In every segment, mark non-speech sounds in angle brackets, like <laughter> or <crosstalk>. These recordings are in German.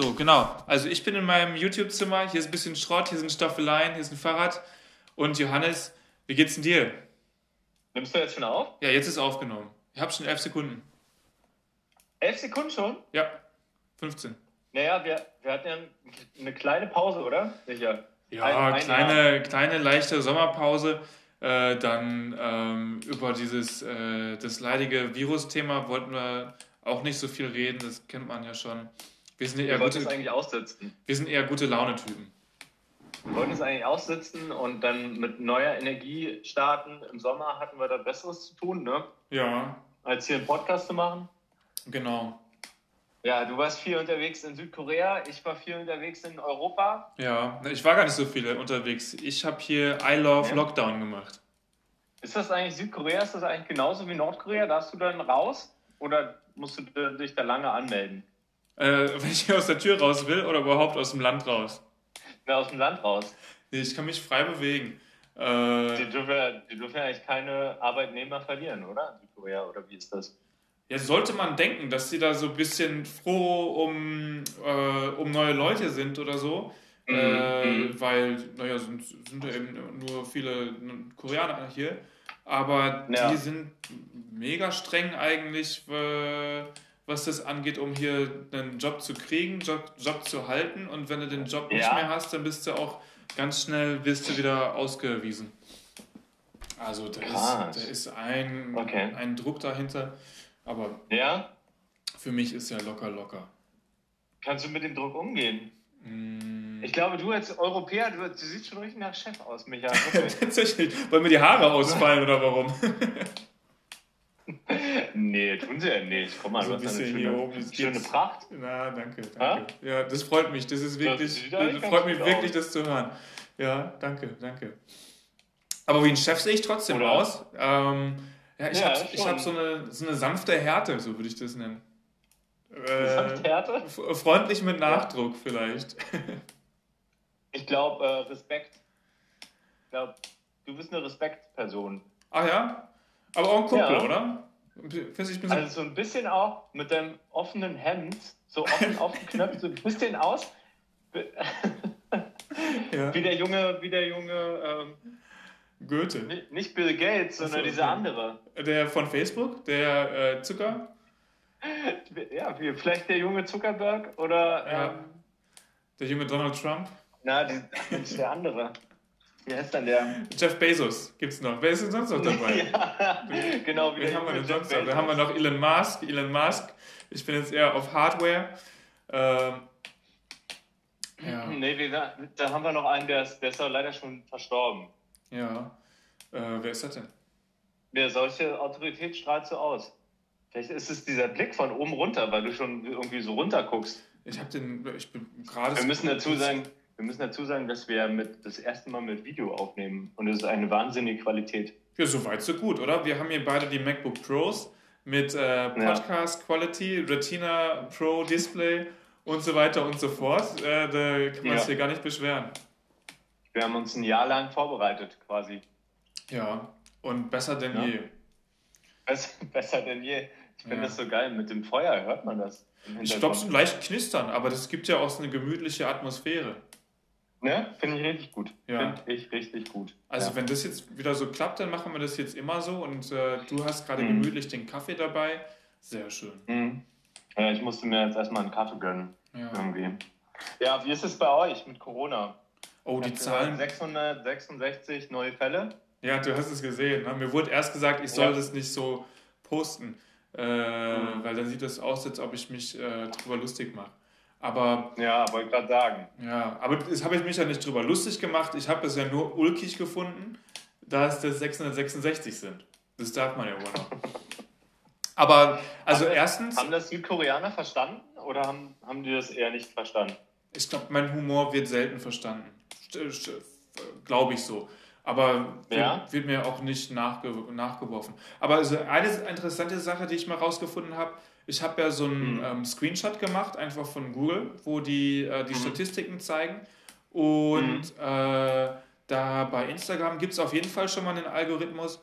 So, genau. Also ich bin in meinem YouTube-Zimmer. Hier ist ein bisschen Schrott, hier sind Staffeleien, hier ist ein Fahrrad. Und Johannes, wie geht's denn dir? Nimmst du jetzt schon auf? Ja, jetzt ist aufgenommen. Ich habe schon elf Sekunden. Elf Sekunden schon? Ja, 15. Naja, wir, wir hatten ja eine kleine Pause, oder? Sicher. Ja, ein, ein kleine, Jahr. kleine, leichte Sommerpause. Äh, dann ähm, über dieses äh, das leidige Virus-Thema wollten wir auch nicht so viel reden, das kennt man ja schon. Wir sind eher wir gute, eigentlich aussitzen. Wir sind eher gute Laune-Typen. Wir wollten es eigentlich aussitzen und dann mit neuer Energie starten. Im Sommer hatten wir da Besseres zu tun, ne? Ja. Als hier einen Podcast zu machen. Genau. Ja, du warst viel unterwegs in Südkorea, ich war viel unterwegs in Europa. Ja, ich war gar nicht so viel unterwegs. Ich habe hier I Love ja. Lockdown gemacht. Ist das eigentlich Südkorea? Ist das eigentlich genauso wie Nordkorea? Darfst du dann raus oder musst du dich da lange anmelden? Äh, wenn ich aus der Tür raus will oder überhaupt aus dem Land raus? Ja, aus dem Land raus. Nee, ich kann mich frei bewegen. Äh, die, dürfen, die dürfen eigentlich keine Arbeitnehmer verlieren, oder? Südkorea, oder wie ist das? Ja, sollte man denken, dass sie da so ein bisschen froh um, äh, um neue Leute sind oder so. Mhm. Äh, mhm. weil, naja, sind, sind ja eben nur viele Koreaner hier. Aber ja. die sind mega streng eigentlich, äh, was das angeht, um hier einen Job zu kriegen, Job, Job zu halten. Und wenn du den Job nicht mehr hast, dann bist du auch ganz schnell wirst du wieder ausgewiesen. Also da ist, da ist ein, okay. ein Druck dahinter. Aber ja? für mich ist ja locker, locker. Kannst du mit dem Druck umgehen? Mm. Ich glaube, du als Europäer, du, du siehst schon richtig nach Chef aus, Michael. <laughs> Tatsächlich. Weil mir die Haare ausfallen oder warum? <laughs> nee, tun sie ja nicht. Guck mal, so du hast eine schöne, oben, schöne Pracht. Na, danke, danke. Ha? Ja, das freut mich. Das ist wirklich, das, das freut mich wirklich, das zu hören. Ja, danke, danke. Aber wie ein Chef sehe ich trotzdem Oder? aus. Ähm, ja, ich ja, habe hab so, eine, so eine sanfte Härte, so würde ich das nennen. Äh, sanfte Härte? Freundlich mit Nachdruck ja. vielleicht. <laughs> Ich glaube, äh, Respekt. Ich glaube, du bist eine Respektperson. Ach ja? Aber auch ein Kumpel, ja. oder? So also so ein bisschen auch mit deinem offenen Hemd, so offen aufgeknöpft, so ein bisschen aus. <laughs> ja. Wie der junge, wie der junge ähm, Goethe. Nicht Bill Gates, sondern so, dieser andere. Der von Facebook, der äh, Zucker? Ja, vielleicht der junge Zuckerberg oder. Ja. Ähm, der junge Donald Trump? Na, die, der andere. Wie heißt dann der? Jeff Bezos gibt es noch. Wer ist denn sonst noch dabei? <laughs> ja, genau. Wie haben wir denn sonst noch? Da haben wir noch Elon Musk. Elon Musk. Ich bin jetzt eher auf Hardware. Ähm, ja. Nee, da, da haben wir noch einen, der ist, der ist leider schon verstorben. Ja. Äh, wer ist das denn? Ja, solche Autorität strahlt so aus. Vielleicht ist es dieser Blick von oben runter, weil du schon irgendwie so runter guckst. Ich habe den, ich bin gerade. Wir müssen dazu sagen, wir müssen dazu sagen, dass wir mit, das erste Mal mit Video aufnehmen und es ist eine wahnsinnige Qualität. Ja, so weit, so gut, oder? Wir haben hier beide die MacBook Pros mit äh, Podcast ja. Quality, Retina Pro Display und so weiter und so fort. Äh, da kann man ja. sich hier gar nicht beschweren. Wir haben uns ein Jahr lang vorbereitet, quasi. Ja, und besser denn ja. je. Besser, <laughs> besser denn je. Ich finde ja. das so geil. Mit dem Feuer hört man das. Ich glaube, so leicht knistern, aber das gibt ja auch so eine gemütliche Atmosphäre. Ne, finde ich richtig gut. Ja. Finde ich richtig gut. Also, ja. wenn das jetzt wieder so klappt, dann machen wir das jetzt immer so und äh, du hast gerade mhm. gemütlich den Kaffee dabei. Sehr schön. Mhm. Ja, ich musste mir jetzt erstmal einen Kaffee gönnen. Ja. Irgendwie. Ja, wie ist es bei euch mit Corona? Oh, die Zahlen. 666 neue Fälle. Ja, du hast es gesehen. Ne? Mir wurde erst gesagt, ich soll ja. das nicht so posten, äh, mhm. weil dann sieht es aus, als ob ich mich äh, drüber lustig mache. Aber. Ja, wollte gerade sagen. Ja, aber das habe ich mich ja nicht drüber lustig gemacht. Ich habe es ja nur ulkig gefunden, dass das 666 sind. Das darf man ja wohl noch. Aber, also haben erstens. Haben das Südkoreaner verstanden oder haben, haben die das eher nicht verstanden? Ich glaube, mein Humor wird selten verstanden. Glaube ich so. Aber ja. wird, wird, mir auch nicht nachge nachgeworfen. Aber also eine interessante Sache, die ich mal rausgefunden habe, ich habe ja so einen mhm. ähm, Screenshot gemacht, einfach von Google, wo die äh, die mhm. Statistiken zeigen. Und mhm. äh, da bei Instagram gibt es auf jeden Fall schon mal einen Algorithmus.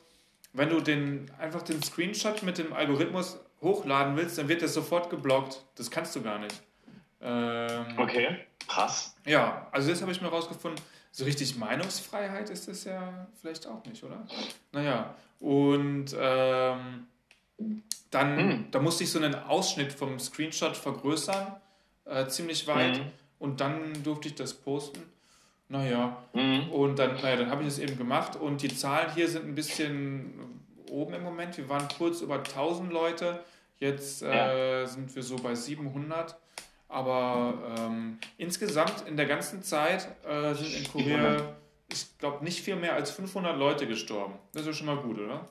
Wenn du den, einfach den Screenshot mit dem Algorithmus hochladen willst, dann wird der sofort geblockt. Das kannst du gar nicht. Ähm, okay, krass. Ja, also das habe ich mir rausgefunden. So richtig Meinungsfreiheit ist das ja vielleicht auch nicht, oder? Naja, und ähm, dann hm. da musste ich so einen Ausschnitt vom Screenshot vergrößern, äh, ziemlich weit, hm. und dann durfte ich das posten. Naja, mhm. und dann, naja, dann habe ich das eben gemacht und die Zahlen hier sind ein bisschen oben im Moment. Wir waren kurz über 1000 Leute, jetzt äh, ja. sind wir so bei 700. Aber ähm, insgesamt in der ganzen Zeit äh, sind in Korea, ich glaube, nicht viel mehr als 500 Leute gestorben. Das ist schon mal gut, oder?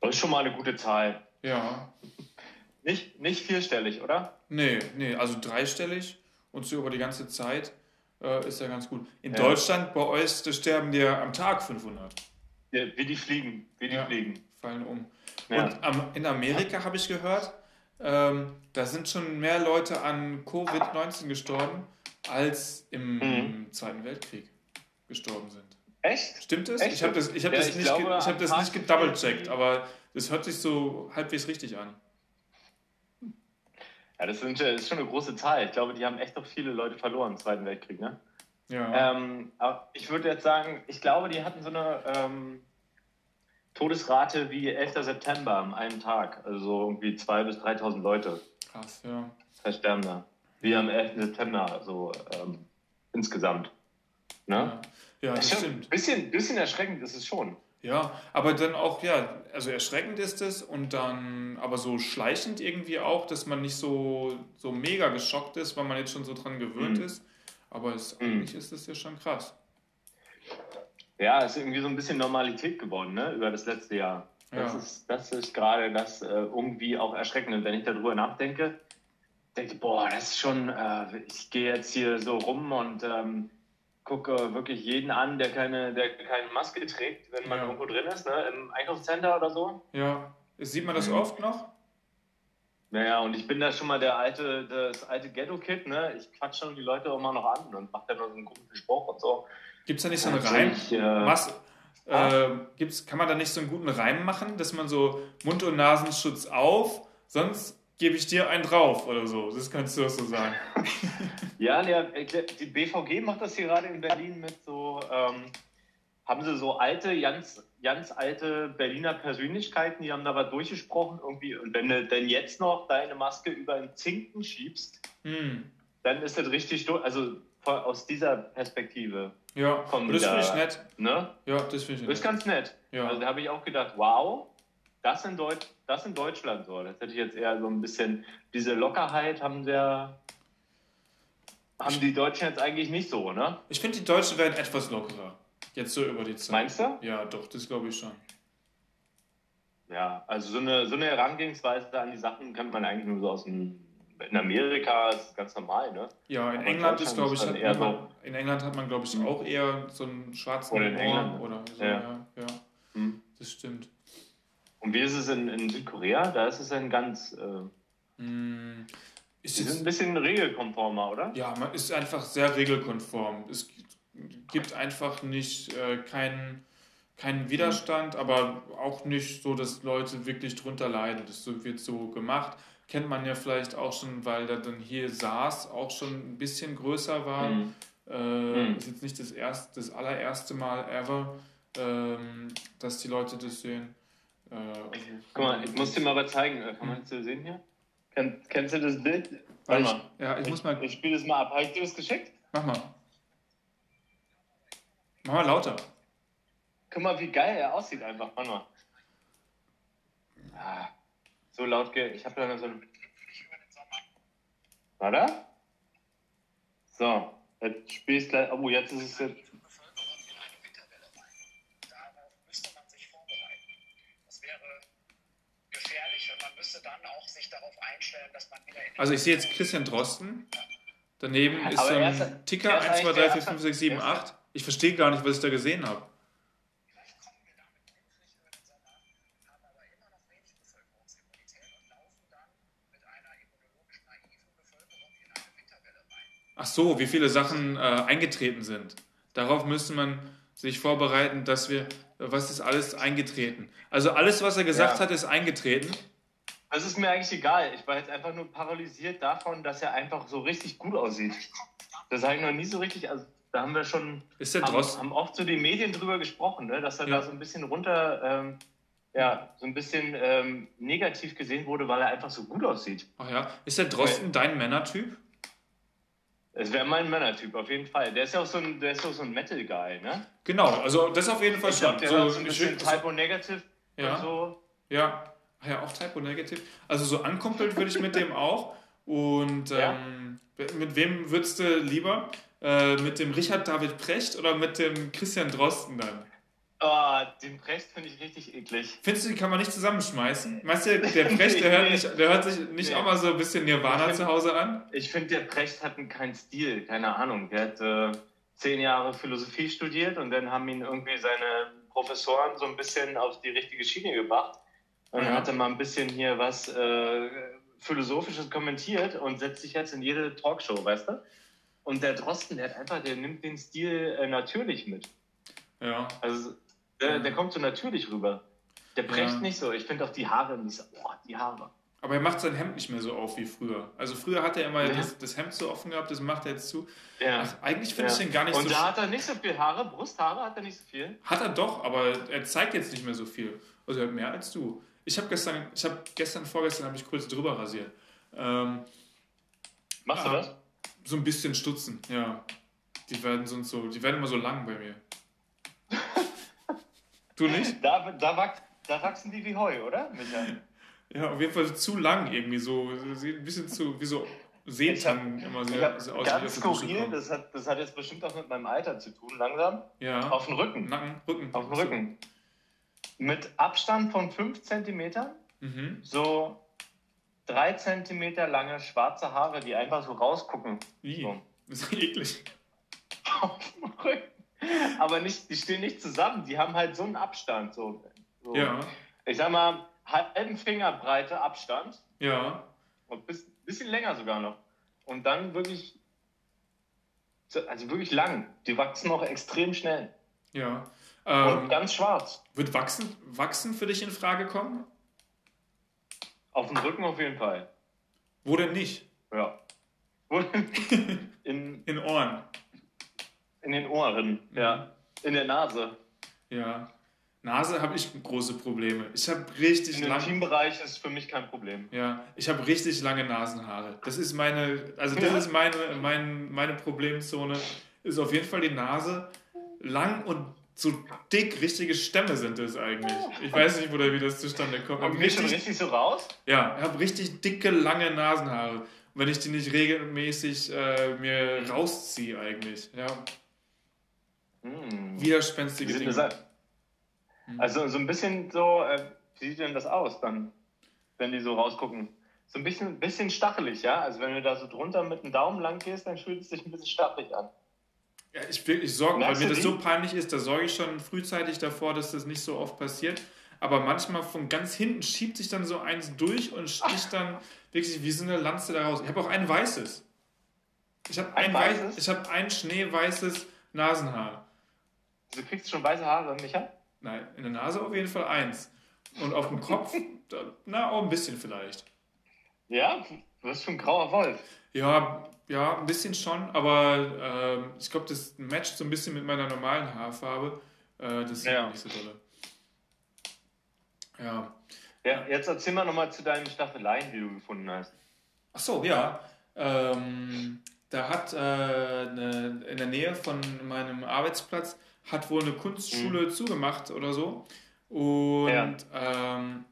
Das ist schon mal eine gute Zahl. Ja. Nicht, nicht vierstellig, oder? Nee, nee, also dreistellig und so über die ganze Zeit äh, ist ja ganz gut. In ja. Deutschland, bei euch, sterben dir am Tag 500. Ja, wie die fliegen, wie die ja, fliegen. Fallen um. Und am, in Amerika habe ich gehört, ähm, da sind schon mehr Leute an Covid-19 gestorben, als im mhm. Zweiten Weltkrieg gestorben sind. Echt? Stimmt das? Echt? Ich habe das, ich hab ja, das, ich nicht, glaube, ich hab das nicht gedoublecheckt, aber das hört sich so halbwegs richtig an. Ja, das, sind, das ist schon eine große Zahl. Ich glaube, die haben echt noch viele Leute verloren im Zweiten Weltkrieg, ne? Ja. Ähm, aber ich würde jetzt sagen, ich glaube, die hatten so eine ähm, Todesrate wie 11. September am einen Tag. Also irgendwie 2.000 bis 3.000 Leute. Krass, ja. Versterben da. Wie am 11. September, so ähm, insgesamt. Ne? Ja, ja das, das stimmt. Ein bisschen, bisschen erschreckend ist es schon. Ja, aber dann auch, ja, also erschreckend ist es und dann aber so schleichend irgendwie auch, dass man nicht so, so mega geschockt ist, weil man jetzt schon so dran gewöhnt mhm. ist. Aber es, mhm. eigentlich ist es ja schon krass. Ja, es ist irgendwie so ein bisschen Normalität geworden, ne, über das letzte Jahr. Das ja. ist, das ist gerade das äh, irgendwie auch erschreckend. Und wenn ich darüber nachdenke, denke ich, boah, das ist schon, äh, ich gehe jetzt hier so rum und ähm, gucke wirklich jeden an, der keine, der keine Maske trägt, wenn man ja. irgendwo drin ist, ne, im Einkaufscenter oder so. Ja, sieht man das mhm. oft noch? Naja, und ich bin da schon mal der alte, das alte Ghetto-Kid, ne? Ich quatsch schon die Leute auch mal noch an und mach dann noch so einen guten Spruch und so. Gibt es da nicht so einen Reim? Ich, äh, Was, äh, gibt's, kann man da nicht so einen guten Reim machen, dass man so Mund- und Nasenschutz auf, sonst gebe ich dir einen drauf oder so. Das kannst du auch so sagen. <laughs> ja, die BVG macht das hier gerade in Berlin mit so, ähm, haben sie so alte, ganz, ganz alte Berliner Persönlichkeiten, die haben da was durchgesprochen irgendwie. Und wenn du denn jetzt noch deine Maske über den Zinken schiebst, hm. dann ist das richtig, also aus dieser Perspektive. Ja, kommen das finde ich nett. Ne? Ja, das finde ich nett. Das ist ganz nett. Ja. Also da habe ich auch gedacht, wow, das in, Deutsch, das in Deutschland so. Das hätte ich jetzt eher so ein bisschen, diese Lockerheit haben der, haben die Deutschen jetzt eigentlich nicht so, ne? Ich finde, die Deutschen werden etwas lockerer. Jetzt so über die Zeit. Meinst du? Ja, doch, das glaube ich schon. Ja, also so eine, so eine Herangehensweise an die Sachen kennt man eigentlich nur so aus dem in Amerika ist es ganz normal, ne? Ja, in Aber England ist, glaube ich, hat man, so in England hat man, glaube ich, auch eher so einen schwarzen oder in England. oder so, ja. ja, ja. Hm. Das stimmt. Und wie ist es in, in Südkorea? Da ist es dann ganz. Äh, hm. Ist es ein bisschen regelkonformer, oder? Ja, man ist einfach sehr regelkonform. Es gibt einfach nicht äh, keinen keinen Widerstand, mhm. aber auch nicht so, dass Leute wirklich drunter leiden. Das wird so gemacht kennt man ja vielleicht auch schon, weil da dann hier SARS auch schon ein bisschen größer war. Mhm. Äh, mhm. Ist jetzt nicht das, erste, das allererste Mal ever, ähm, dass die Leute das sehen. Äh, also, Guck mal, ich muss dir mal was zeigen. Äh, kann man das sehen hier? Kenn, kennst du das Bild? Warte mal. Ja, ich, ich muss mal. Ich spiele das mal ab. Habe ich dir das geschickt? Mach mal. Mach mal lauter. Guck mal, wie geil er aussieht einfach. Warte mal. Ah so laut ge... Ich habe da so ein... Warte? So, jetzt spielst gleich... Oh, jetzt ist es jetzt... Also ich sehe jetzt Christian Drosten. Daneben ist so ein Ticker 1, 2, 3, 4, 5, 6, 7, 8. Ich verstehe gar nicht, was ich da gesehen habe. Ach so, wie viele Sachen äh, eingetreten sind. Darauf müsste man sich vorbereiten, dass wir, was ist alles eingetreten? Also alles, was er gesagt ja. hat, ist eingetreten. Das ist mir eigentlich egal. Ich war jetzt einfach nur paralysiert davon, dass er einfach so richtig gut aussieht. Das habe ich noch nie so richtig. Also, da haben wir schon. Ist der haben, haben oft so die Medien drüber gesprochen, ne? dass er ja. da so ein bisschen runter. Ähm, ja, so ein bisschen ähm, negativ gesehen wurde, weil er einfach so gut aussieht. Ach ja. Ist der Drosten dein Männertyp? Es wäre mein Männertyp, auf jeden Fall. Der ist ja auch so ein, so ein Metal-Guy, ne? Genau, also das auf jeden Fall ich schon. Glaub, der so, so ein bisschen Typo-Negative ja. und so. Ja, ja, auch Typo-Negative. Also so ankumpelt würde ich mit dem auch. Und ähm, ja? mit wem würdest du lieber? Äh, mit dem Richard David Precht oder mit dem Christian Drosten dann? Oh, den Precht finde ich richtig eklig. Findest du, die kann man nicht zusammenschmeißen? Meinst du, <laughs> der Precht, der hört, nicht, der hört sich nicht nee. auch mal so ein bisschen Nirvana find, zu Hause an? Ich finde, der Precht hat keinen Stil, keine Ahnung. Der hat äh, zehn Jahre Philosophie studiert und dann haben ihn irgendwie seine Professoren so ein bisschen auf die richtige Schiene gebracht. Und ja. hat er mal ein bisschen hier was äh, Philosophisches kommentiert und setzt sich jetzt in jede Talkshow, weißt du? Und der Drosten, der hat einfach, der nimmt den Stil äh, natürlich mit. Ja. Also der, der kommt so natürlich rüber. Der brecht ja. nicht so. Ich finde auch die Haare nicht so. Boah, die Haare. Aber er macht sein Hemd nicht mehr so auf wie früher. Also früher hat er immer ja. das, das, Hemd so offen gehabt, das macht er jetzt zu. Ja. Ach, eigentlich finde ich den gar nicht Und so. Und da hat er nicht so viel Haare, Brusthaare hat er nicht so viel. Hat er doch, aber er zeigt jetzt nicht mehr so viel. Also er hat mehr als du. Ich habe gestern, ich habe gestern, vorgestern habe ich kurz drüber rasiert. Ähm, Machst du das? So ein bisschen stutzen, ja. Die werden sonst so, die werden immer so lang bei mir. <laughs> Du nicht? Da, da, wach, da wachsen die wie Heu, oder? Michael? Ja, auf jeden Fall zu lang irgendwie, so ein bisschen zu, wie so Seetang immer sehr, sehr aus. Ganz skurril, das hat, das hat jetzt bestimmt auch mit meinem Alter zu tun, langsam. Ja. Auf den Rücken. Nacken, Rücken. Auf den Rücken. Mit Abstand von 5 cm, mhm. so 3 cm lange schwarze Haare, die einfach so rausgucken. Wie? So. Das ist eklig. Auf dem Rücken. Aber nicht, die stehen nicht zusammen, die haben halt so einen Abstand. So, so. Ja. Ich sag mal, halben Fingerbreite Abstand. Ja. Und bis, bisschen länger sogar noch. Und dann wirklich, also wirklich lang. Die wachsen auch extrem schnell. Ja. Ähm, Und ganz schwarz. Wird wachsen, wachsen für dich in Frage kommen? Auf dem Rücken auf jeden Fall. Wo denn nicht? Ja. in, <laughs> in Ohren. In den Ohren, mhm. ja. In der Nase. Ja. Nase habe ich große Probleme. Ich habe richtig lange. Im Teambereich ist für mich kein Problem. Ja, ich habe richtig lange Nasenhaare. Das ist meine, also das ja. ist meine, mein, meine Problemzone. Ist auf jeden Fall die Nase lang und so dick, richtige Stämme sind es eigentlich. Ich weiß nicht, oder wie das zustande kommt. Kommt richtig, schon richtig so raus? Ja, ich habe richtig dicke, lange Nasenhaare. wenn ich die nicht regelmäßig äh, mir rausziehe eigentlich. Ja. Hm. Widerspenstige Dinge. Hm. Also so ein bisschen so, äh, wie sieht denn das aus dann, wenn die so rausgucken? So ein bisschen, bisschen stachelig, ja? Also wenn du da so drunter mit dem Daumen lang gehst, dann fühlt es sich ein bisschen stachelig an. Ja, ich, ich sorge, weil mir das so peinlich ist, da sorge ich schon frühzeitig davor, dass das nicht so oft passiert. Aber manchmal von ganz hinten schiebt sich dann so eins durch und sticht dann wirklich wie so eine Lanze da raus. Ich habe auch ein weißes. Ich habe ein, ein, weiß, ich hab ein schneeweißes Nasenhaar. Du kriegst schon weiße Haare, Micha? Nein, in der Nase auf jeden Fall eins. Und auf dem Kopf, na, auch ein bisschen vielleicht. Ja, du bist schon ein grauer Wolf. Ja, ja, ein bisschen schon, aber äh, ich glaube, das matcht so ein bisschen mit meiner normalen Haarfarbe. Äh, das ist ja. nicht so dolle. Ja. ja. Jetzt erzähl mal nochmal zu deinen Staffeleien, die du gefunden hast. Ach so, ja. Ähm, da hat äh, in der Nähe von meinem Arbeitsplatz hat wohl eine Kunstschule mhm. zugemacht oder so. Und ja. ähm,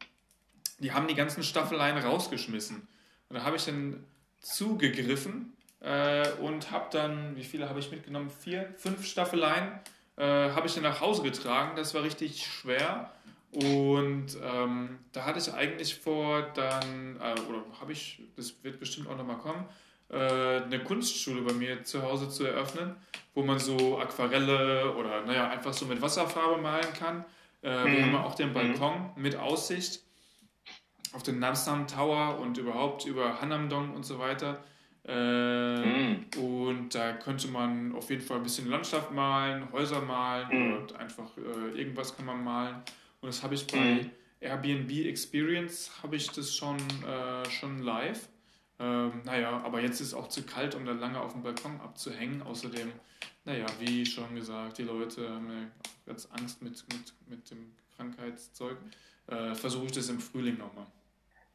die haben die ganzen Staffeleien rausgeschmissen. Und da habe ich dann zugegriffen äh, und habe dann, wie viele habe ich mitgenommen? Vier, fünf Staffeleien äh, habe ich dann nach Hause getragen. Das war richtig schwer. Und ähm, da hatte ich eigentlich vor, dann, äh, oder habe ich, das wird bestimmt auch nochmal kommen, äh, eine Kunstschule bei mir zu Hause zu eröffnen, wo man so Aquarelle oder naja, einfach so mit Wasserfarbe malen kann. Äh, mhm. Wir haben auch den mhm. Balkon mhm. mit Aussicht auf den Namsan Tower und überhaupt über Hanamdong und so weiter. Mhm. Und da könnte man auf jeden Fall ein bisschen Landschaft malen, Häuser malen mhm. und einfach äh, irgendwas kann man malen. Und das habe ich bei mhm. Airbnb Experience habe ich das schon, äh, schon live. Ähm, naja, aber jetzt ist es auch zu kalt, um da lange auf dem Balkon abzuhängen. Außerdem, naja, wie schon gesagt, die Leute haben ja jetzt Angst mit, mit, mit dem Krankheitszeug. Äh, Versuche ich das im Frühling nochmal.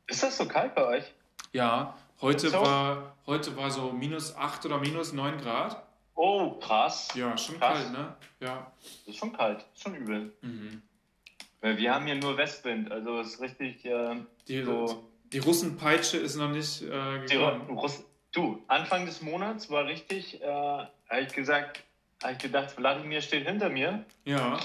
Ist das so kalt bei euch? Ja, heute, war, heute war so minus 8 oder minus 9 Grad. Oh, krass. Ja, schon krass. kalt, ne? Ja. Das ist schon kalt, schon übel. Mhm. Wir haben hier nur Westwind, also es ist richtig äh, die, so. Die Russenpeitsche ist noch nicht äh, gekommen. Russ du, Anfang des Monats war richtig, äh, habe ich gesagt, habe ich gedacht, Wladimir steht hinter mir. Ja.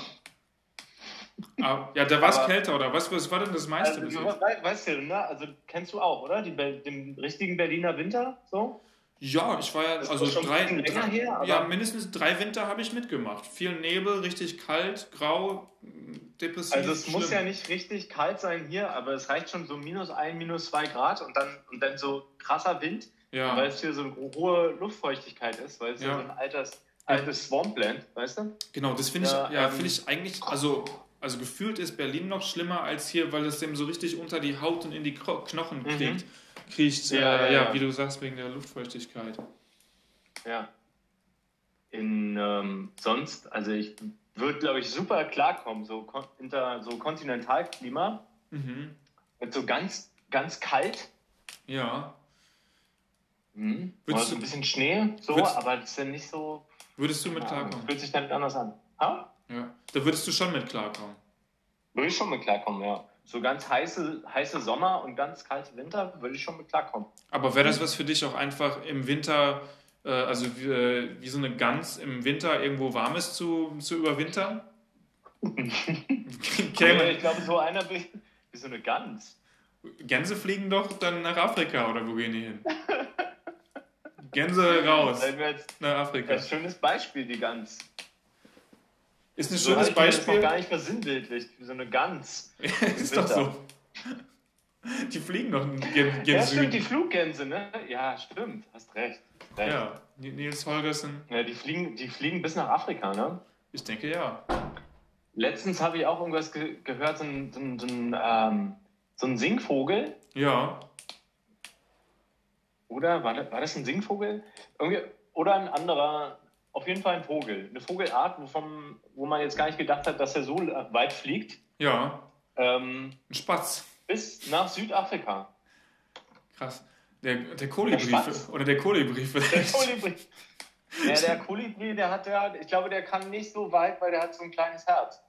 Ah, ja, da war es kälter, oder? Was, was war denn das meiste? Also, du, weißt du, ne? Also kennst du auch, oder? Die, den richtigen Berliner Winter, so? Ja, ich war ja, das also drei, drei her, ja, mindestens drei Winter habe ich mitgemacht. Viel Nebel, richtig kalt, grau, depressiv. Also es schlimm. muss ja nicht richtig kalt sein hier, aber es reicht schon so minus ein, minus zwei Grad und dann, und dann so krasser Wind, ja. weil es hier so eine hohe Luftfeuchtigkeit ist, weil es ja, ja so ein altes, altes Swampland, weißt du? Genau, das finde ich, ja, ja ähm, finde ich eigentlich, also also gefühlt ist Berlin noch schlimmer als hier, weil es dem so richtig unter die Haut und in die Knochen kriegt. Mhm kriecht, ja, äh, ja, ja, wie du sagst, wegen der Luftfeuchtigkeit. Ja. In, ähm, sonst, also ich würde, glaube ich, super klarkommen, so, inter, so Kontinentalklima. Mhm. Mit so ganz, ganz kalt. Ja. Mhm. Würdest so ein bisschen Schnee, so, würdest, aber das ist ja nicht so. Würdest du mit klarkommen? Fühlt sich dann anders an. Ha? Ja. Da würdest du schon mit klarkommen. Würde ich schon mit klarkommen, ja so ganz heiße, heiße Sommer und ganz kalte Winter würde ich schon mit klarkommen. Aber wäre das was für dich auch einfach im Winter, äh, also wie, äh, wie, so eine Gans im Winter irgendwo Warmes zu, zu überwintern? <laughs> okay, ich glaube, so einer wie, wie so eine Gans. Gänse fliegen doch dann nach Afrika oder wo gehen die hin? Gänse raus nach Afrika. Ein schönes Beispiel, die Gans. Ist ein so schönes ich Beispiel. Das gar nicht versinnbildlicht, wie so eine Gans. <laughs> ist doch so. Die fliegen noch gen, gen Ja, stimmt, die Fluggänse, ne? Ja, stimmt, hast recht. recht. Ja, Nils Holgersen. Ja, die fliegen, die fliegen bis nach Afrika, ne? Ich denke ja. Letztens habe ich auch irgendwas ge gehört, so ein, so, ein, so, ein, ähm, so ein Singvogel. Ja. Oder war das, war das ein Singvogel? Irgendwie, oder ein anderer auf jeden Fall ein Vogel. Eine Vogelart, wovon, wo man jetzt gar nicht gedacht hat, dass er so weit fliegt. Ja. Ähm, ein Spatz. Bis nach Südafrika. Krass. Der, der Kolibri. Der oder der Kolibri vielleicht. Der Kolibri. <laughs> Ja, der Kolibri, der hat ja, ich glaube, der kann nicht so weit, weil der hat so ein kleines Herz.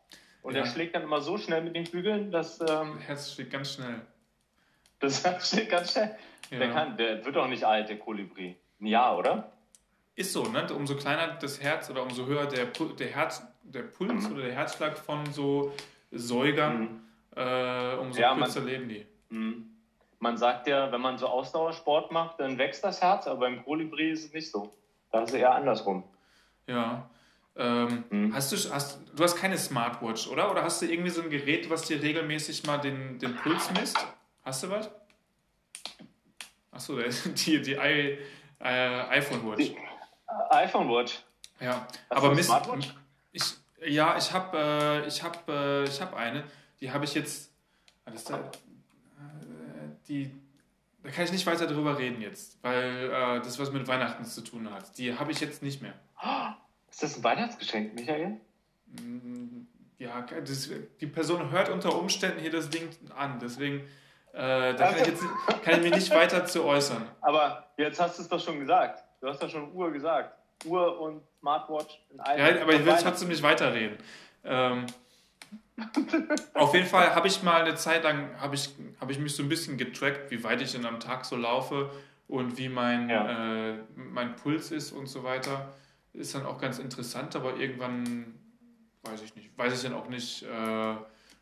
Und ja. der schlägt dann immer so schnell mit den Flügeln, dass. Ähm, das Herz schlägt ganz schnell. <laughs> Das Herz schlägt ganz schnell. Ja. Der, kann, der wird auch nicht alt, der Kolibri. Ein Jahr, oder? Ist so, ne? Umso kleiner das Herz oder umso höher der, der, Herz, der Puls mhm. oder der Herzschlag von so Säugern, mhm. äh, umso ja, kürzer man, leben die. Mhm. Man sagt ja, wenn man so Ausdauersport macht, dann wächst das Herz, aber beim Kolibri ist es nicht so. Da ist es eher andersrum. Ja. Ähm, mhm. hast du, hast, du hast keine Smartwatch, oder? Oder hast du irgendwie so ein Gerät, was dir regelmäßig mal den, den Puls misst? Hast du was? Achso, <laughs> die, die äh, iPhone Watch. Die, iPhone Watch. Ja, Hast aber Mist, ich, ja, ich habe äh, ich hab, äh, ich hab eine, die habe ich jetzt, da, äh, die, da kann ich nicht weiter drüber reden jetzt, weil äh, das was mit Weihnachten zu tun hat. Die habe ich jetzt nicht mehr. Ist das ein Weihnachtsgeschenk, Michael? Mm, ja, das, die Person hört unter Umständen hier das Ding an, deswegen äh, da kann ich, jetzt, kann ich mich nicht weiter zu äußern. Aber jetzt hast du es doch schon gesagt. Du hast ja schon Uhr gesagt. Uhr und Smartwatch in einem. Ja, aber ich will trotzdem nicht weiterreden. Ähm, auf jeden Fall habe ich mal eine Zeit lang, habe ich, hab ich mich so ein bisschen getrackt, wie weit ich denn am Tag so laufe und wie mein, ja. äh, mein Puls ist und so weiter. Ist dann auch ganz interessant, aber irgendwann weiß ich nicht, weiß ich dann auch nicht, äh,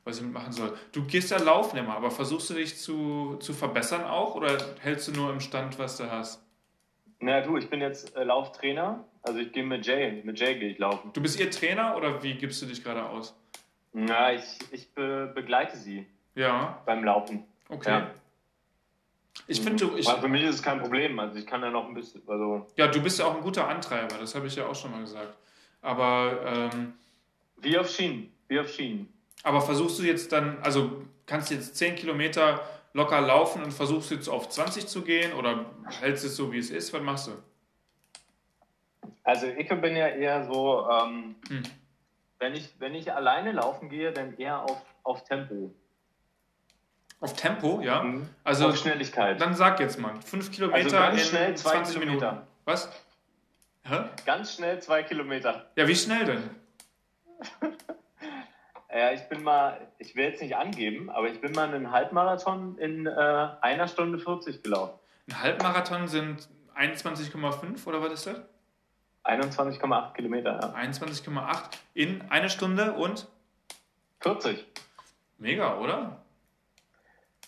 was ich machen soll. Du gehst ja laufen immer, aber versuchst du dich zu, zu verbessern auch oder hältst du nur im Stand, was du hast? Na du, ich bin jetzt äh, Lauftrainer. Also ich gehe mit Jay, mit Jay gehe ich laufen. Du bist ihr Trainer oder wie gibst du dich gerade aus? Na, ich, ich be begleite sie. Ja. Beim Laufen. Okay. Ja. Ich finde, du. Ich, für mich ist es kein Problem. Also ich kann da noch ein bisschen. Also ja, du bist ja auch ein guter Antreiber, das habe ich ja auch schon mal gesagt. Aber. Ähm, wie auf Schienen. Wie auf Schienen. Aber versuchst du jetzt dann, also kannst du jetzt 10 Kilometer locker laufen und versuchst jetzt auf 20 zu gehen oder hältst es so, wie es ist? Was machst du? Also ich bin ja eher so, ähm, hm. wenn, ich, wenn ich alleine laufen gehe, dann eher auf, auf Tempo. Auf Tempo, ja? Mhm. Also, auf Schnelligkeit. Dann sag jetzt mal, 5 Kilometer also in schnell 20 Kilometer. Minuten. Was? Hä? Ganz schnell 2 Kilometer. Ja, wie schnell denn? <laughs> Ja, ich bin mal, ich will jetzt nicht angeben, aber ich bin mal einen Halbmarathon in äh, einer Stunde 40 gelaufen. Ein Halbmarathon sind 21,5 oder was ist das? 21,8 Kilometer, ja. 21,8 in einer Stunde und? 40. Mega, oder?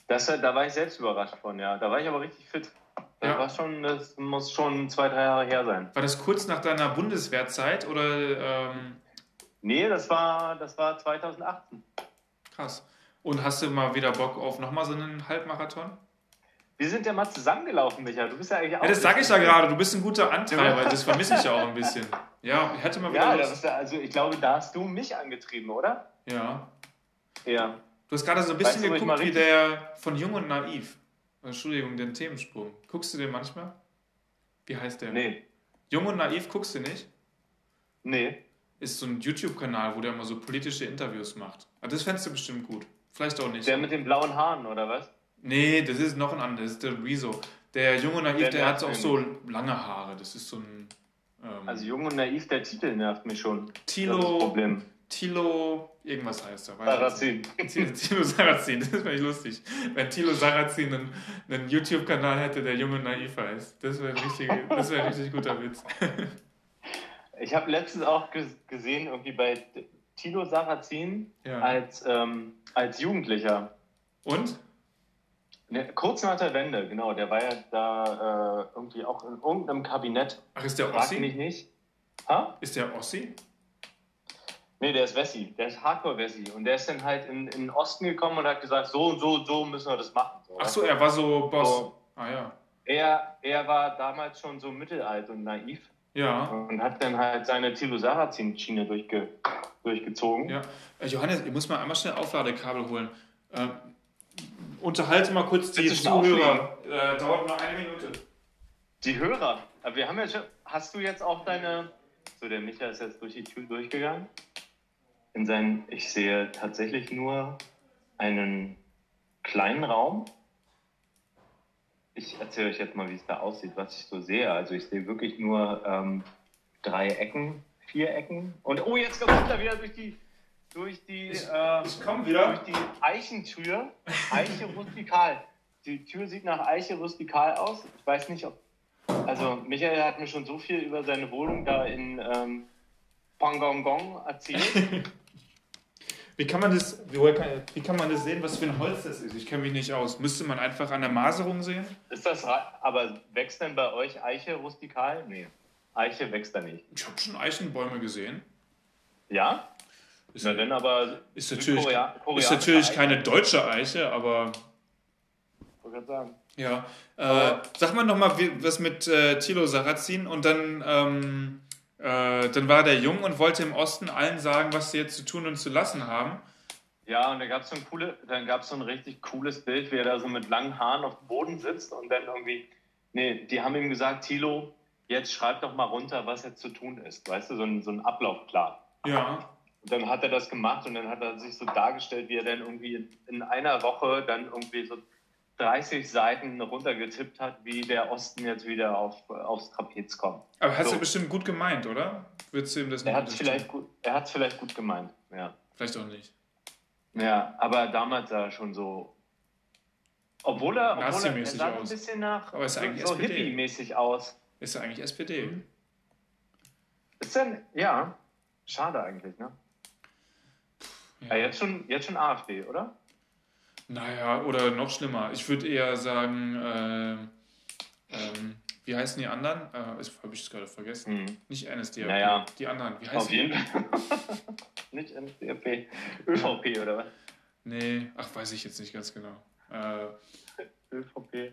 Das, äh, da war ich selbst überrascht von, ja. Da war ich aber richtig fit. Das, ja. war schon, das muss schon zwei, drei Jahre her sein. War das kurz nach deiner Bundeswehrzeit oder ähm, Nee, das war, das war 2018. Krass. Und hast du mal wieder Bock auf nochmal so einen Halbmarathon? Wir sind ja mal zusammengelaufen, Micha. Du bist ja eigentlich auch. Ja, das sage ich ja gerade. Du bist ein guter Antreiber. Das vermisse ich ja auch ein bisschen. Ja, ich hätte mal wieder. Ja. Ja, also ich glaube, da hast du mich angetrieben, oder? Ja. Ja. Du hast gerade so ein bisschen weißt geguckt wie der von Jung und Naiv. Entschuldigung, den Themensprung. Guckst du den manchmal? Wie heißt der? Nee. Jung und Naiv guckst du nicht? Nee ist so ein YouTube-Kanal, wo der immer so politische Interviews macht. Aber ah, das fändest du bestimmt gut. Vielleicht auch nicht. Der mit den blauen Haaren, oder was? Nee, das ist noch ein anderes, der Rezo. Der Junge Naiv, der, der hat auch so lange Haare. Das ist so ein. Ähm, also Jung und Naiv, der Titel nervt mich schon. Tilo. Das, das Problem. Tilo, irgendwas heißt er. Sarrazin. <laughs> Tilo Sarrazin, das wäre lustig. Wenn Tilo Sarrazin einen, einen YouTube-Kanal hätte, der Junge Naiv heißt. Das wäre ein, richtig, wär ein richtig guter Witz. <laughs> Ich habe letztens auch gesehen, irgendwie bei Tilo Sarrazin ja. als, ähm, als Jugendlicher. Und? Ne, kurz nach der Wende, genau. Der war ja da äh, irgendwie auch in irgendeinem Kabinett. Ach, ist der Ossi? Frag mich nicht. Ha? Ist der Ossi? Nee, der ist Wessi. Der ist Hardcore-Wessi. Und der ist dann halt in, in den Osten gekommen und hat gesagt, so und so und so müssen wir das machen. So, Ach so, er war so Boss. So, ah ja. Er, er war damals schon so mittelalt und naiv. Ja. Und hat dann halt seine Tilo Sarrazin-Schiene durchge durchgezogen. Ja. Äh, Johannes, ich muss mal einmal schnell Aufladekabel holen. Ähm, unterhalte mal kurz die Zuhörer. Äh, dauert nur eine Minute. Die Hörer. Aber wir haben ja schon. Hast du jetzt auch deine. So, der Micha ist jetzt durch die Tür durchgegangen. In seinen. Ich sehe tatsächlich nur einen kleinen Raum ich erzähle euch jetzt mal, wie es da aussieht, was ich so sehe. Also ich sehe wirklich nur ähm, drei Ecken, vier Ecken. Und oh, jetzt kommt er wieder durch die durch die, ich, äh, ich durch die Eichentür. Eiche rustikal. Die Tür sieht nach Eiche rustikal aus. Ich weiß nicht, ob. Also Michael hat mir schon so viel über seine Wohnung da in ähm, Pangongong erzählt. <laughs> Wie kann man das, wie kann man das sehen, was für ein Holz das ist? Ich kenne mich nicht aus. Müsste man einfach an der Maserung sehen? Ist das, aber wächst denn bei euch Eiche rustikal? Nee, Eiche wächst da nicht. Ich habe schon Eichenbäume gesehen. Ja? Ist, Na denn aber ist natürlich, ist natürlich keine deutsche Eiche, aber. Ich wollte sagen. Ja. Äh, sag mal nochmal was mit äh, Thilo Sarrazin und dann. Ähm, äh, dann war der jung und wollte im Osten allen sagen, was sie jetzt zu tun und zu lassen haben. Ja, und da gab es so ein so ein richtig cooles Bild, wie er da so mit langen Haaren auf dem Boden sitzt und dann irgendwie, nee, die haben ihm gesagt, Thilo, jetzt schreib doch mal runter, was jetzt zu tun ist. Weißt du, so ein, so ein Ablaufplan. Ja. Und dann hat er das gemacht und dann hat er sich so dargestellt, wie er dann irgendwie in einer Woche dann irgendwie so 30 Seiten runtergetippt hat, wie der Osten jetzt wieder auf, aufs Trapez kommt. Aber hast so. du bestimmt gut gemeint, oder? Würdest du ihm das nicht er hat vielleicht gut, Er hat es vielleicht gut gemeint, ja. Vielleicht auch nicht. Ja, aber damals sah er schon so. Obwohl er, obwohl er, er sah aus. ein bisschen nach aber ist eigentlich so hippie-mäßig aus. Ist er eigentlich SPD? Mhm. Ist denn, ja, schade eigentlich, ne? Ja. ja. jetzt, schon, jetzt schon AfD, oder? Naja, oder noch schlimmer. Ich würde eher sagen, äh, ähm, wie heißen die anderen? Äh, Habe ich es gerade vergessen. Mhm. Nicht NSDAP. Naja. Die anderen. Wie heißen Auf jeden Fall. <laughs> nicht NSDAP. ÖVP oder was? Nee, ach, weiß ich jetzt nicht ganz genau. Äh, ÖVP.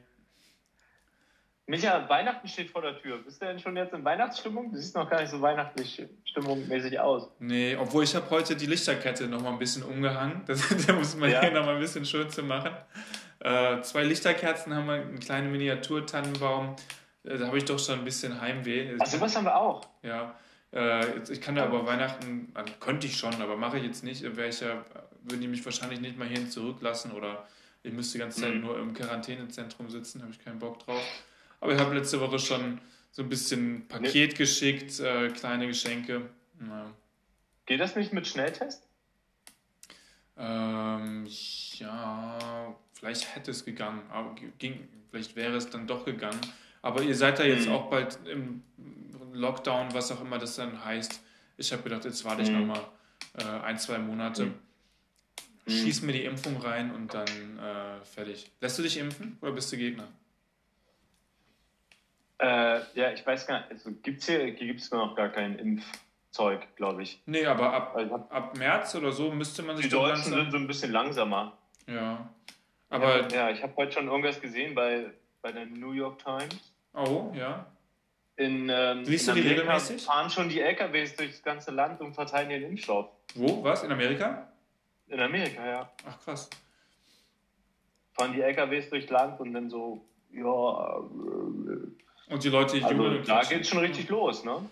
Micha, Weihnachten steht vor der Tür. Bist du denn schon jetzt in Weihnachtsstimmung? Du siehst noch gar nicht so weihnachtlich stimmungsmäßig aus. Nee, obwohl ich habe heute die Lichterkette noch mal ein bisschen umgehangen. Das, <laughs> da muss man ja. hier noch mal ein bisschen schön zu machen. Äh, zwei Lichterkerzen haben wir, einen kleinen Miniatur-Tannenbaum. Äh, da habe ich doch schon ein bisschen Heimweh. Ach, sowas haben wir auch. Ja. Äh, ich kann da aber Weihnachten, also könnte ich schon, aber mache ich jetzt nicht. Wäre ich ja, würden die mich wahrscheinlich nicht mal hierhin zurücklassen oder ich müsste die ganze Zeit mhm. nur im Quarantänezentrum sitzen, habe ich keinen Bock drauf. Aber ich habe letzte Woche schon so ein bisschen Paket nee. geschickt, äh, kleine Geschenke. Ja. Geht das nicht mit Schnelltest? Ähm, ja, vielleicht hätte es gegangen, aber ging, vielleicht wäre es dann doch gegangen. Aber ihr seid da jetzt mhm. auch bald im Lockdown, was auch immer das dann heißt. Ich habe gedacht, jetzt warte ich mhm. nochmal äh, ein, zwei Monate. Mhm. Schieß mir die Impfung rein und dann äh, fertig. Lässt du dich impfen oder bist du Gegner? Äh, ja, ich weiß gar nicht. Also gibt's hier gibt es noch gar kein Impfzeug, glaube ich. Nee, aber ab, also, ab März oder so müsste man sich Die Deutschen sind so ein bisschen langsamer. Ja. Aber ja, ja ich habe heute schon irgendwas gesehen bei, bei der New York Times. Oh, ja. In, ähm, Liest in du die regelmäßig? fahren schon die LKWs durchs ganze Land und verteilen den Impfstoff. Wo? Was? In Amerika? In Amerika, ja. Ach, krass. Fahren die LKWs durchs Land und dann so, ja. Und die Leute jubeln. Also, da geht's schon richtig los, ne?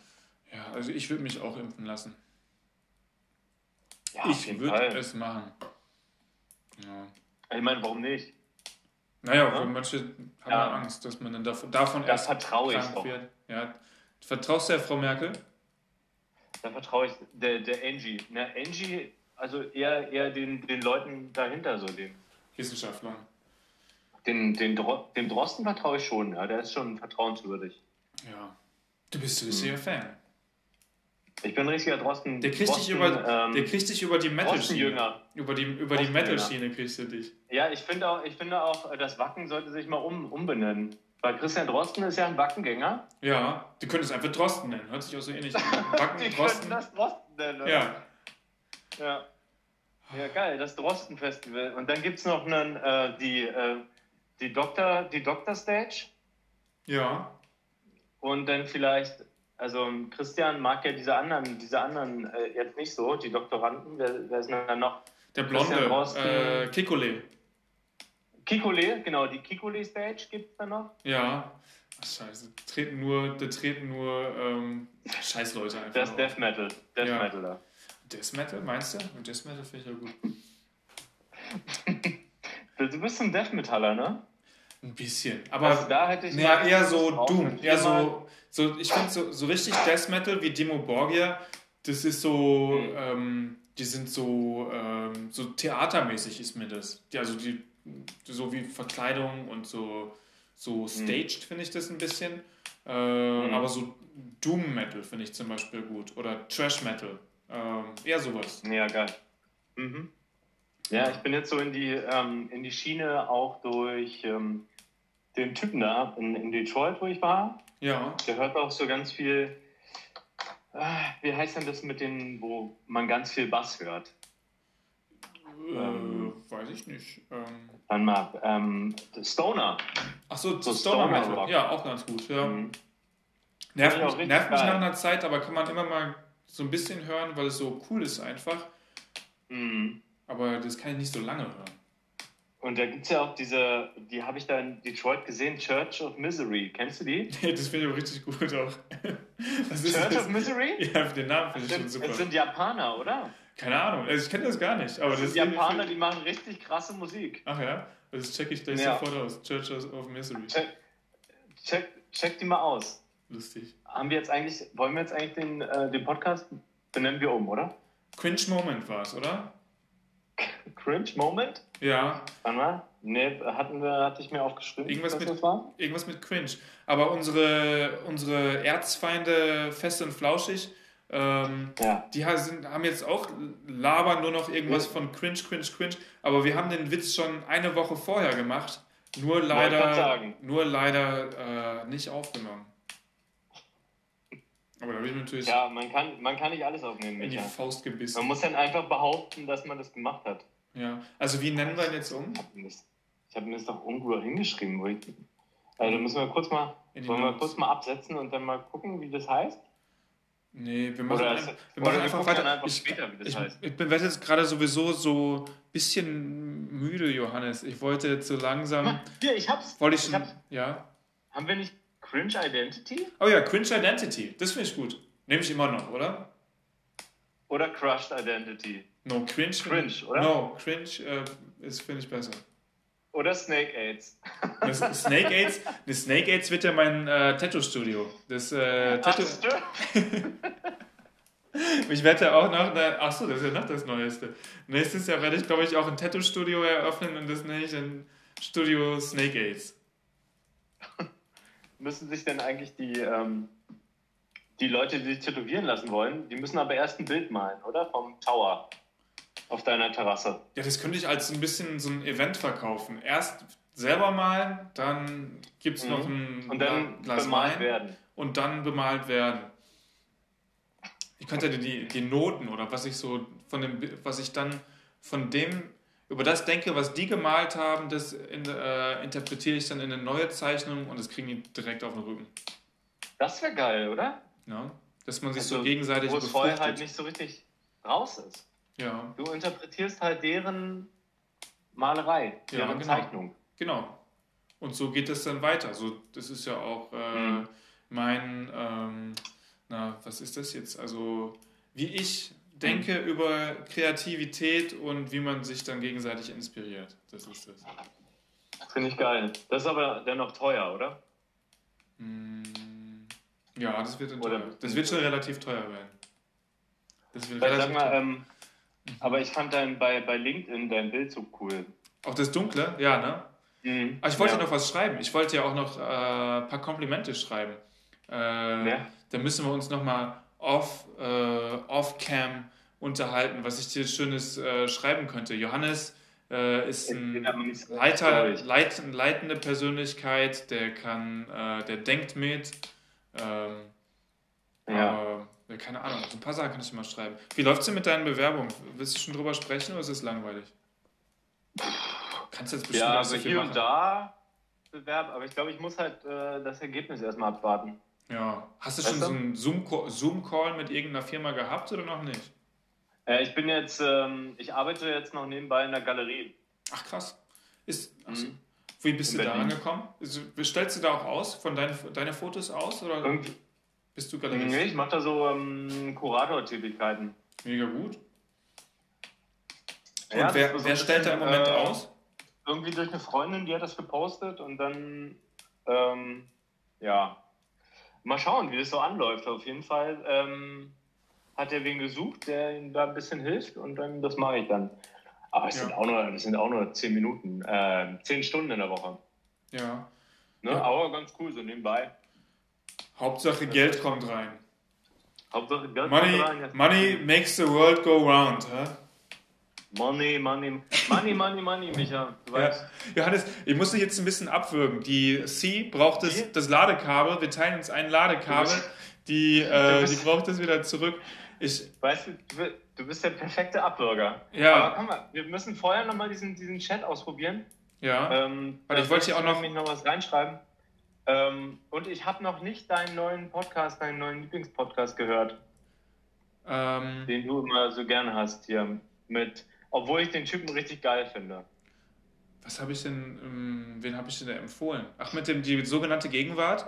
Ja, also ich würde mich auch impfen lassen. Ja, ich würde es machen. Ja. Ich meine, warum nicht? Naja, ja? manche haben ja. Angst, dass man dann davon, davon da erst vertraue ich doch. wird. Ja. Vertraust du der Frau Merkel? Da vertraue ich der, der Angie. Na, Angie, also eher, eher den, den Leuten dahinter, so den Wissenschaftlern. Den, den, dem Drosten vertraue ich schon, ja, der ist schon vertrauenswürdig. Ja. Du bist ein richtiger hm. Fan. Ich bin ein richtiger Drosten. Der kriegt, Drosten, dich, über, ähm, der kriegt dich über die Metal-Schiene. Über die, über die Metal-Schiene kriegst du dich. Ja, ich finde auch, ich finde auch, das Wacken sollte sich mal um, umbenennen. Weil Christian Drosten ist ja ein Wackengänger. Ja, die können es einfach Drosten nennen. Hört sich auch so ähnlich an. <laughs> Wacken, die Drosten. können das Drosten nennen. Oder? Ja. Ja. Ja, geil, das Drosten-Festival. Und dann gibt es noch einen, äh, die, äh, die, Doktor, die Doktor Stage. Ja. Und dann vielleicht also Christian mag ja diese anderen, diese anderen äh, jetzt nicht so, die Doktoranden. Wer, wer ist denn da noch? Der Blonde, äh, Kikole. Kikole, genau, die Kikole Stage gibt es da noch. Ja. Ach, scheiße, treten nur, da treten nur ähm, Scheißleute einfach. Das ist Death Metal. Death ja. Metal da. Death Metal, meinst du? Und Death Metal finde ich ja gut. <laughs> du bist ein Death Metaller, ne? Ein bisschen. Aber also da hätte ich naja, eher so Doom. Eher so, so, ich finde so, so richtig Death Metal wie Demo Borgia, das ist so, mhm. ähm, die sind so, ähm, so theatermäßig ist mir das. Die, also die, so wie Verkleidung und so, so mhm. staged mhm. finde ich das ein bisschen. Äh, mhm. Aber so Doom Metal finde ich zum Beispiel gut. Oder Trash Metal. Ähm, eher sowas. Ja, geil. Mhm. Ja, ich bin jetzt so in die, ähm, in die Schiene auch durch ähm, den Typen da in, in Detroit, wo ich war. Ja. Der hört auch so ganz viel. Äh, wie heißt denn das mit den, wo man ganz viel Bass hört? Äh, ähm, weiß ich nicht. Ähm, dann mal ähm, Stoner. Achso, so Stoner, Stoner Metal. Ja, auch ganz gut. Ja. Mhm. Nervt, mich, nervt mich nach einer Zeit, aber kann man immer mal so ein bisschen hören, weil es so cool ist einfach. Mhm. Aber das kann ich nicht so lange hören. Und da gibt es ja auch diese, die habe ich da in Detroit gesehen, Church of Misery. Kennst du die? <laughs> das finde ich auch richtig gut auch. <laughs> Church of Misery? Ja, den Namen finde ich schon super. Das sind Japaner, oder? Keine Ahnung, also ich kenne das gar nicht. Aber das, das sind Japaner, die machen richtig krasse Musik. Ach ja? Das checke ich gleich ja. sofort aus. Church of Misery. Check, check, check die mal aus. Lustig. Haben wir jetzt eigentlich, wollen wir jetzt eigentlich den, äh, den Podcast benennen wir um, oder? Cringe Moment war es, oder? Cringe Moment? Ja. Wann mal? Nee, hatten wir, hatte ich mir aufgeschrieben. Irgendwas, mit, irgendwas mit Cringe. Aber unsere, unsere Erzfeinde fest und flauschig, ähm, ja. die sind, haben jetzt auch labern nur noch irgendwas ja. von Cringe, Cringe, Cringe. Aber wir haben den Witz schon eine Woche vorher gemacht. Nur leider, nur leider äh, nicht aufgenommen. Aber da will ich natürlich. Ja, man kann, man kann nicht alles aufnehmen. In die Faust gebissen. Man muss dann einfach behaupten, dass man das gemacht hat. Ja, also wie nennen wir ihn jetzt um? Ich habe mir das doch irgendwo hingeschrieben. Wo ich, Also müssen wir kurz mal, wollen wir kurz mal absetzen und dann mal gucken, wie das heißt? Nee, wir machen, ein, wir machen einfach weiter. Einfach ich, später, ich, ich, bin jetzt gerade sowieso so ein bisschen müde, Johannes. Ich wollte jetzt so langsam. Hier, ich hab's. Wollte ich schon. Ich hab's. Ja. Haben wir nicht Cringe Identity? Oh ja, Cringe Identity. Das finde ich gut. Nehme ich immer noch, oder? Oder Crushed Identity. No, Cringe. Cringe, oder? No, Cringe äh, ist, finde ich, besser. Oder Snake Aids. <laughs> Snake Aids, das Snake Aids wird ja mein äh, Tattoo-Studio. Das äh, Tattoo. <laughs> ich werde auch noch. Achso, das ist ja noch das Neueste. Nächstes Jahr werde ich, glaube ich, auch ein Tattoo-Studio eröffnen und das nenne ich ein Studio Snake Aids. <laughs> Müssen sich denn eigentlich die, ähm, die Leute, die sich tätowieren lassen wollen, die müssen aber erst ein Bild malen, oder? Vom Tower auf deiner Terrasse. Ja, das könnte ich als ein bisschen so ein Event verkaufen. Erst selber malen, dann gibt es mhm. noch ein und dann Glas bemalt Wein werden. und dann bemalt werden. Ich könnte die, die Noten oder was ich so von dem, was ich dann von dem über das denke, was die gemalt haben, das in, äh, interpretiere ich dann in eine neue Zeichnung und das kriegen die direkt auf den Rücken. Das wäre geil, oder? Ja, dass man sich also, so gegenseitig Wo es vorher halt nicht so richtig raus ist. Ja. Du interpretierst halt deren Malerei, deren ja, genau. Zeichnung. Genau. Und so geht es dann weiter. So, das ist ja auch äh, mhm. mein, ähm, na, was ist das jetzt? Also, wie ich denke über Kreativität und wie man sich dann gegenseitig inspiriert. Das ist das. Finde ich geil. Das ist aber dennoch teuer, oder? Mm, ja, das wird, teuer. Das wird schon relativ teuer werden. Das wird relativ sag mal, ähm, aber ich fand dein, bei, bei LinkedIn dein Bild so cool. Auch das Dunkle? Ja, ne? Mhm. Aber ich wollte ja. noch was schreiben. Ich wollte ja auch noch äh, ein paar Komplimente schreiben. Äh, ja. Da müssen wir uns nochmal off, äh, off-cam unterhalten, was ich dir Schönes äh, schreiben könnte. Johannes äh, ist ein Leiter, leit, leitende Persönlichkeit, der kann, äh, der denkt mit. Ähm, ja. Ja, keine Ahnung, so ein paar Sachen kann ich mal schreiben. Wie läuft es denn mit deinen Bewerbungen? Willst du schon drüber sprechen oder ist es langweilig? Kannst du jetzt bestimmt ja, also hier machen. und da bewerben, aber ich glaube, ich muss halt äh, das Ergebnis erstmal abwarten. Ja. Hast du weißt schon so einen Zoom-Call mit irgendeiner Firma gehabt oder noch nicht? Äh, ich bin jetzt, ähm, ich arbeite jetzt noch nebenbei in der Galerie. Ach krass. Ist, achso. Mhm. Wie bist in du Berlin. da angekommen? Stellst du da auch aus, von deinen deine Fotos aus? Oder? Irgendwie, bist du Galerist? Nee, ich mache da so ähm, Kurator-Tätigkeiten. Mega gut. Und ja, wer, wer stellt da im Moment äh, aus? Irgendwie durch eine Freundin, die hat das gepostet und dann, ähm, ja, mal schauen, wie das so anläuft. Auf jeden Fall ähm, hat er wen gesucht, der ihm da ein bisschen hilft und dann das mache ich dann. Aber es ja. sind, auch nur, das sind auch nur zehn Minuten, äh, zehn Stunden in der Woche. Ja. Ne? ja. Aber ganz cool, so nebenbei. Hauptsache Geld kommt rein. Hauptsache Geld money, kommt rein. Money makes the world go round. Huh? Money, money, money, money, money, Micha. Du ja. weißt. Johannes, ich muss dich jetzt ein bisschen abwürgen. Die C braucht das, das Ladekabel. Wir teilen uns ein Ladekabel. Die, äh, die braucht das wieder zurück. Ich, weißt du, du bist der perfekte Abwürger. Ja. Aber komm mal, wir müssen vorher nochmal diesen, diesen Chat ausprobieren. Ja. Ähm, Warte, ich wollte hier auch noch, noch was reinschreiben. Ähm, und ich habe noch nicht deinen neuen Podcast, deinen neuen Lieblingspodcast gehört. Ähm, den du immer so gerne hast hier. Mit, obwohl ich den Typen richtig geil finde. Was habe ich denn, ähm, wen habe ich denn da empfohlen? Ach, mit dem, die sogenannte Gegenwart?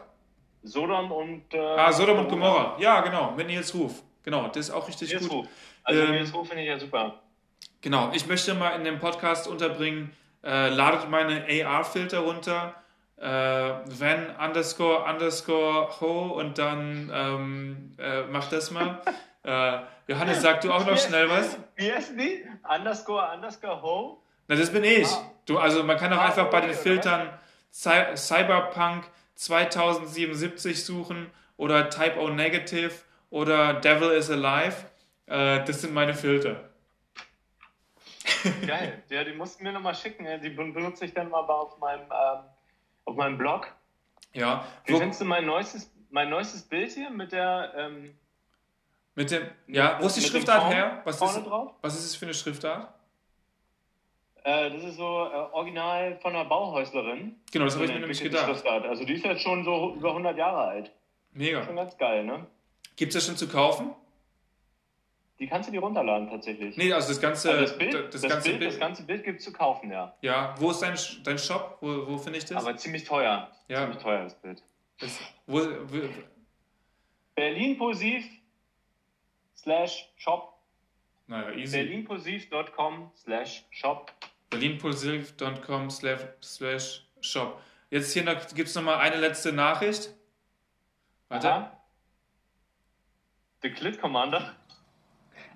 Sodom und. Äh, ah, Sodom und Gomorra. Ja, genau, mit Nils Ruf. Genau, das ist auch richtig Nils gut. Ruf. Also, ähm, Nils Ruf finde ich ja super. Genau, ich möchte mal in dem Podcast unterbringen, äh, ladet meine AR-Filter runter äh, wenn underscore underscore ho und dann ähm, äh, mach das mal. äh, Johannes, sag du auch noch schnell was? Wie heißt die? Underscore underscore ho? Na, das bin ich. Ah. Du, also man kann auch ah, einfach bei den Filtern Cy Cyberpunk 2077 suchen oder Type O Negative oder Devil is Alive. Äh, das sind meine Filter. Geil. <laughs> Ja, die mussten mir nochmal schicken. Die benutze ich dann mal auf meinem ähm, auf meinem Blog. Ja. Wie findest du mein neuestes, mein neuestes Bild hier mit der. Ähm, mit dem. Ja, wo ist die Schriftart her? Was ist, was ist es für eine Schriftart? Äh, das ist so äh, original von einer Bauhäuslerin. Genau, das habe ich mir nämlich gedacht. Also die ist jetzt schon so über 100 Jahre alt. Mega. Schon ganz geil, ne? Gibt es das schon zu kaufen? Die kannst du dir runterladen tatsächlich. Nee, also das ganze, also das, Bild, das, das, ganze Bild, Bild, das ganze Bild gibt es zu kaufen, ja. Ja, wo ist dein, dein Shop? Wo, wo finde ich das? Aber ziemlich teuer. Ja. Ziemlich teuer das Bild. Das, wo, wo, Berlinposiv slash shop. Naja, easy. Berlinposiv.com slash shop. Berlinposiv.com slash shop. Jetzt hier gibt es nochmal eine letzte Nachricht. Warte. Aha. The Clit Commander.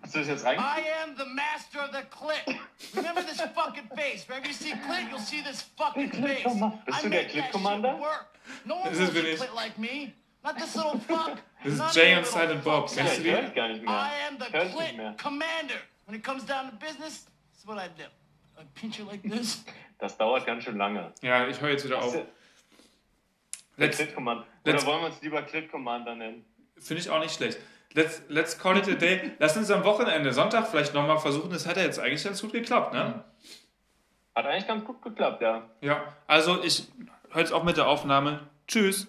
Hast du das jetzt rein? I am the master of the clit. Remember this fucking face. Wherever you see clit, you'll see this fucking face. Bist du der Clit Commander? No one knows a clit like me. Not this little fuck. Das ist Jay und Silent Bob. Kennst du die? Ich gar nicht mehr. I am the clit commander. When it comes down to business, this is what I do. I pinch you like this. <laughs> Das dauert ganz schön lange. Ja, ich höre jetzt wieder auf. Let's, Clit Commander. Oder wollen wir uns lieber Clit Commander nennen? Finde ich auch nicht schlecht. Let's, let's call it a day. Lass uns am Wochenende, Sonntag vielleicht nochmal versuchen. Das hat ja jetzt eigentlich ganz gut geklappt, ne? Hat eigentlich ganz gut geklappt, ja. Ja, also ich höre jetzt auch mit der Aufnahme. Tschüss.